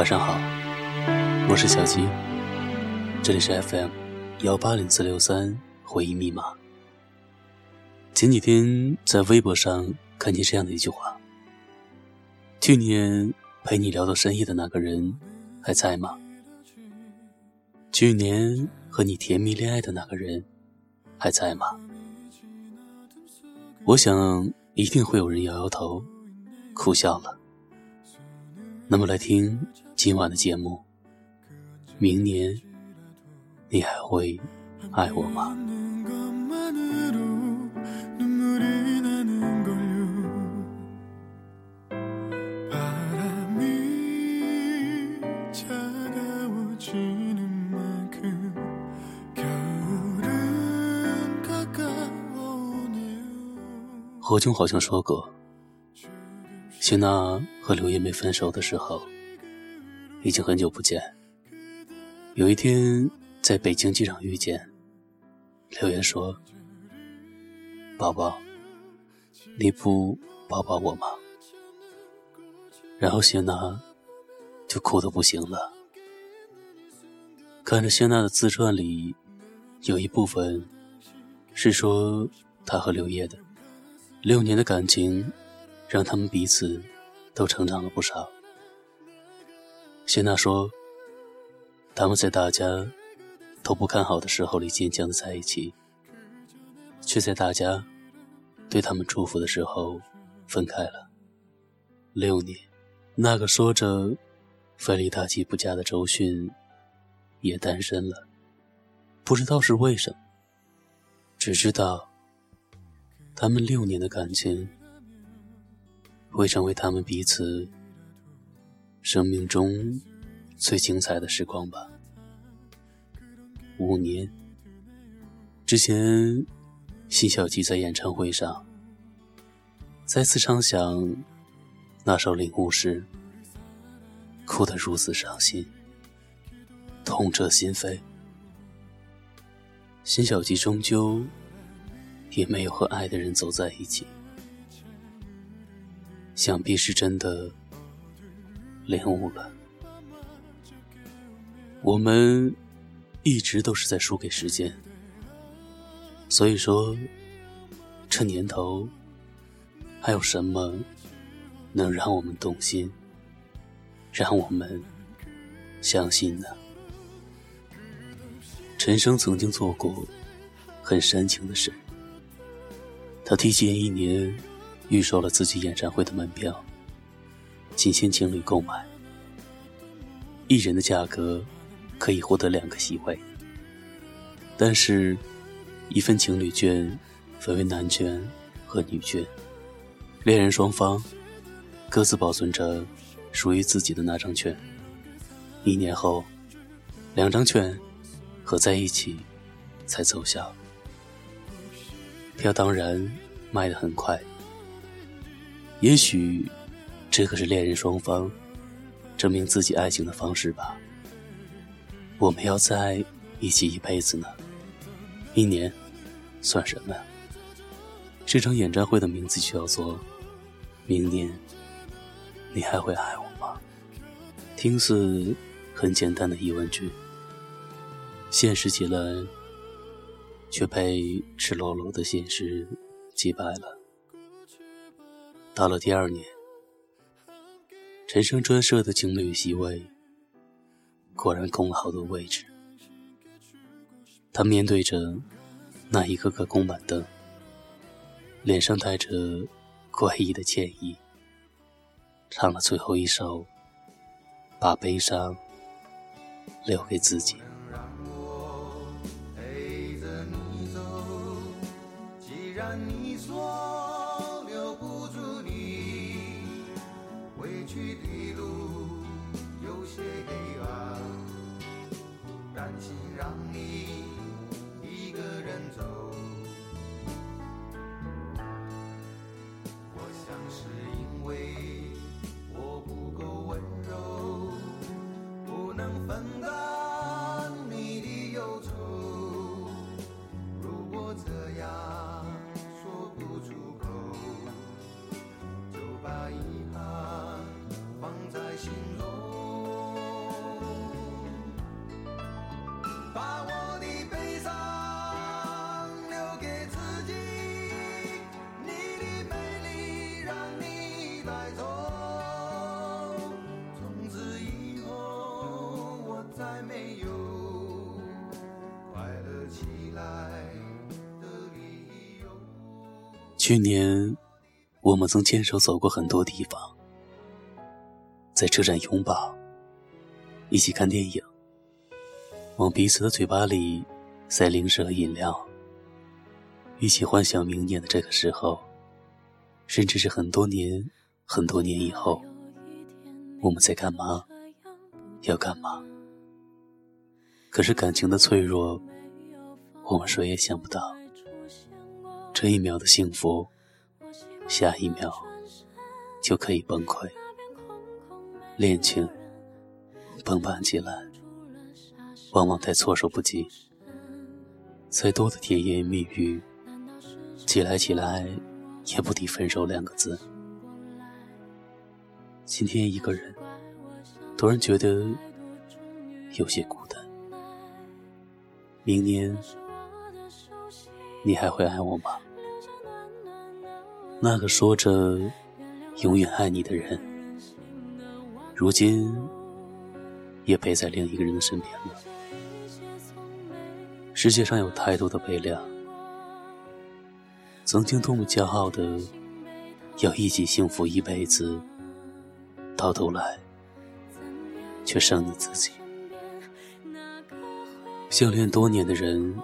晚上好，我是小鸡，这里是 FM 幺八零四六三回忆密码。前几天在微博上看见这样的一句话：去年陪你聊到深夜的那个人还在吗？去年和你甜蜜恋爱的那个人还在吗？我想一定会有人摇摇头，苦笑了。那么来听今晚的节目。明年你还会爱我吗？何炅好像说过。谢娜和刘烨没分手的时候，已经很久不见。有一天在北京机场遇见，刘烨说：“宝宝，你不抱抱我吗？”然后谢娜就哭得不行了。看着谢娜的自传里，有一部分是说她和刘烨的六年的感情。让他们彼此都成长了不少。谢娜说：“他们在大家都不看好的时候里坚强的在一起，却在大家对他们祝福的时候分开了。六年，那个说着非离大器不嫁的周迅也单身了，不知道是为什么，只知道他们六年的感情。”会成为他们彼此生命中最精彩的时光吧。五年之前，辛晓琪在演唱会上再次唱响那首《领悟》时，哭得如此伤心，痛彻心扉。辛晓琪终究也没有和爱的人走在一起。想必是真的领悟了。我们一直都是在输给时间，所以说，这年头还有什么能让我们动心，让我们相信呢？陈升曾经做过很煽情的事，他提前一年。预售了自己演唱会的门票，仅限情侣购买。一人的价格可以获得两个席位，但是，一份情侣券分为男券和女券，恋人双方各自保存着属于自己的那张券。一年后，两张券合在一起才奏效。票当然卖得很快。也许，这可是恋人双方证明自己爱情的方式吧。我们要在一起一辈子呢，一年算什么？这场演唱会的名字就叫做“明年你还会爱我吗？”听似很简单的疑问句，现实起来却被赤裸裸的现实击败了。到了第二年，陈升专设的情侣席位果然空了好多位置。他面对着那一个个公板凳，脸上带着怪异的歉意，唱了最后一首《把悲伤留给自己》。让你一个人走。去年，我们曾牵手走过很多地方，在车站拥抱，一起看电影，往彼此的嘴巴里塞零食和饮料，一起幻想明年的这个时候，甚至是很多年、很多年以后，我们在干嘛？要干嘛？可是感情的脆弱，我们谁也想不到。这一秒的幸福，下一秒就可以崩溃。恋情崩盘起来，往往太措手不及。再多的甜言蜜语，起来起来也不抵分手两个字。今天一个人，突然觉得有些孤单。明年，你还会爱我吗？那个说着永远爱你的人，如今也陪在另一个人的身边了。世界上有太多的悲凉，曾经多么骄傲的要一起幸福一辈子，到头来却剩你自己。相恋多年的人，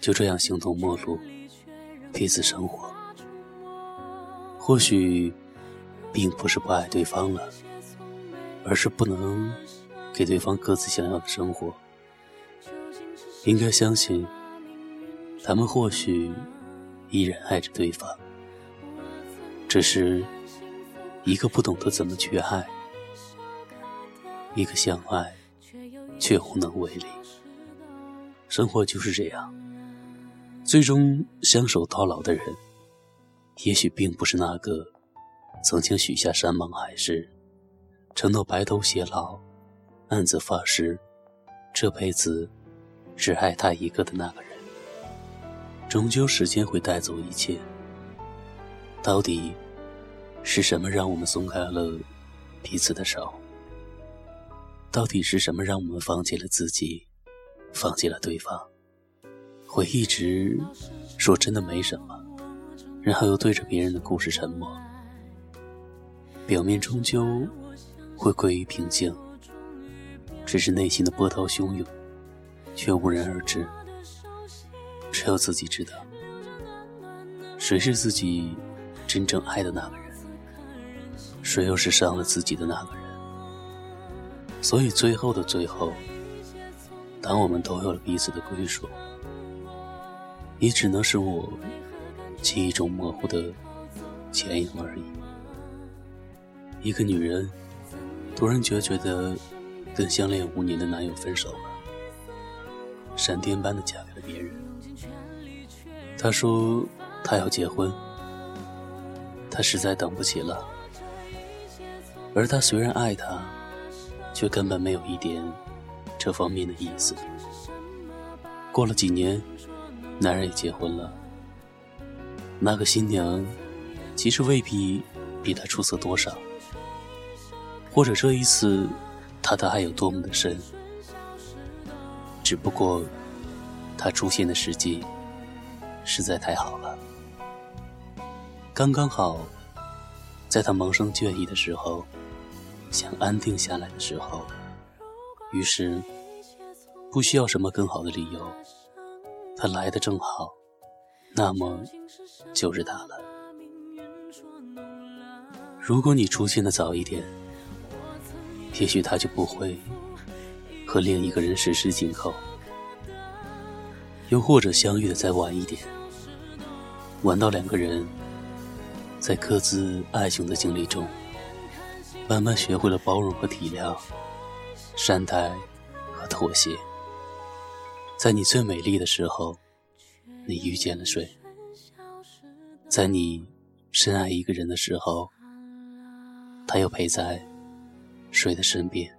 就这样形同陌路，彼此生活。或许，并不是不爱对方了，而是不能给对方各自想要的生活。应该相信，他们或许依然爱着对方，只是一个不懂得怎么去爱，一个相爱却无能为力。生活就是这样，最终相守到老的人，也许并不是那个曾经许下山盟海誓、承诺白头偕老、暗自发誓这辈子只爱他一个的那个人。终究，时间会带走一切。到底是什么让我们松开了彼此的手？到底是什么让我们放弃了自己？放弃了对方，会一直说真的没什么，然后又对着别人的故事沉默。表面终究会归于平静，只是内心的波涛汹涌，却无人而知，只有自己知道。谁是自己真正爱的那个人？谁又是伤了自己的那个人？所以最后的最后。当我们都有了彼此的归属，你只能是我记忆中模糊的剪影而已。一个女人突然决绝的跟相恋五年的男友分手了，闪电般的嫁给了别人。她说她要结婚，她实在等不起了。而他虽然爱她，却根本没有一点。这方面的意思。过了几年，男人也结婚了。那个新娘，其实未必比他出色多少，或者这一次，他的爱有多么的深。只不过，他出现的时机实在太好了，刚刚好，在他萌生倦意的时候，想安定下来的时候，于是。不需要什么更好的理由，他来的正好，那么就是他了。如果你出现的早一点，也许他就不会和另一个人十指紧扣；又或者相遇的再晚一点，晚到两个人在各自爱情的经历中，慢慢学会了包容和体谅，善待和妥协。在你最美丽的时候，你遇见了谁？在你深爱一个人的时候，他又陪在谁的身边？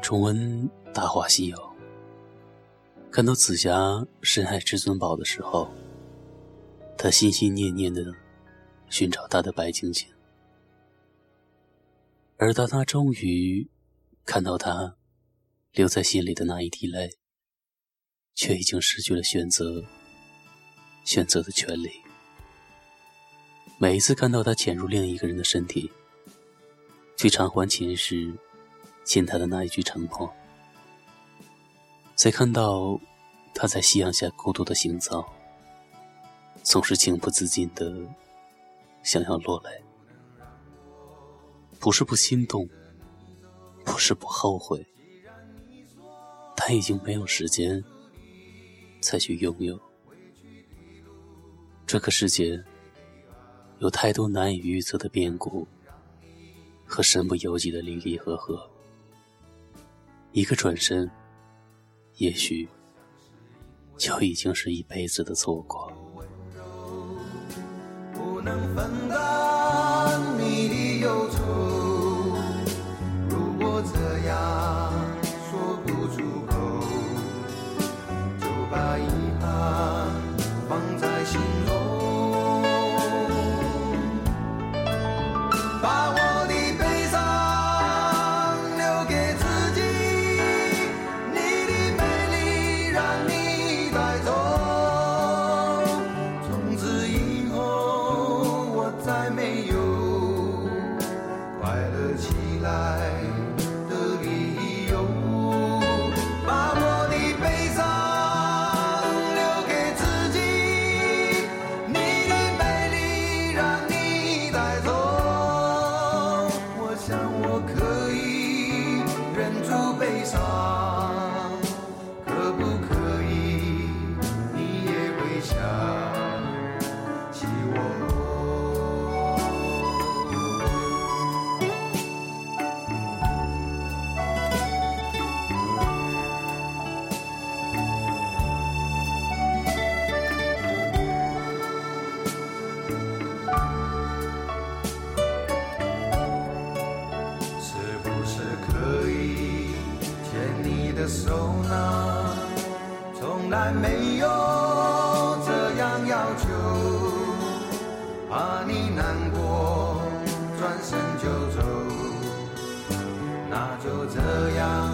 重温《大话西游》，看到紫霞深爱至尊宝的时候，他心心念念的寻找他的白晶晶，而当他终于看到他留在心里的那一滴泪。却已经失去了选择，选择的权利。每一次看到他潜入另一个人的身体，去偿还前世欠他的那一句承诺，再看到他在夕阳下孤独的行走，总是情不自禁的想要落泪。不是不心动，不是不后悔，他已经没有时间再去拥有。这个世界。有太多难以预测的变故和身不由己的离离合合，一个转身，也许就已经是一辈子的错过。不能分 by 手呢，从来没有这样要求，怕你难过，转身就走，那就这样。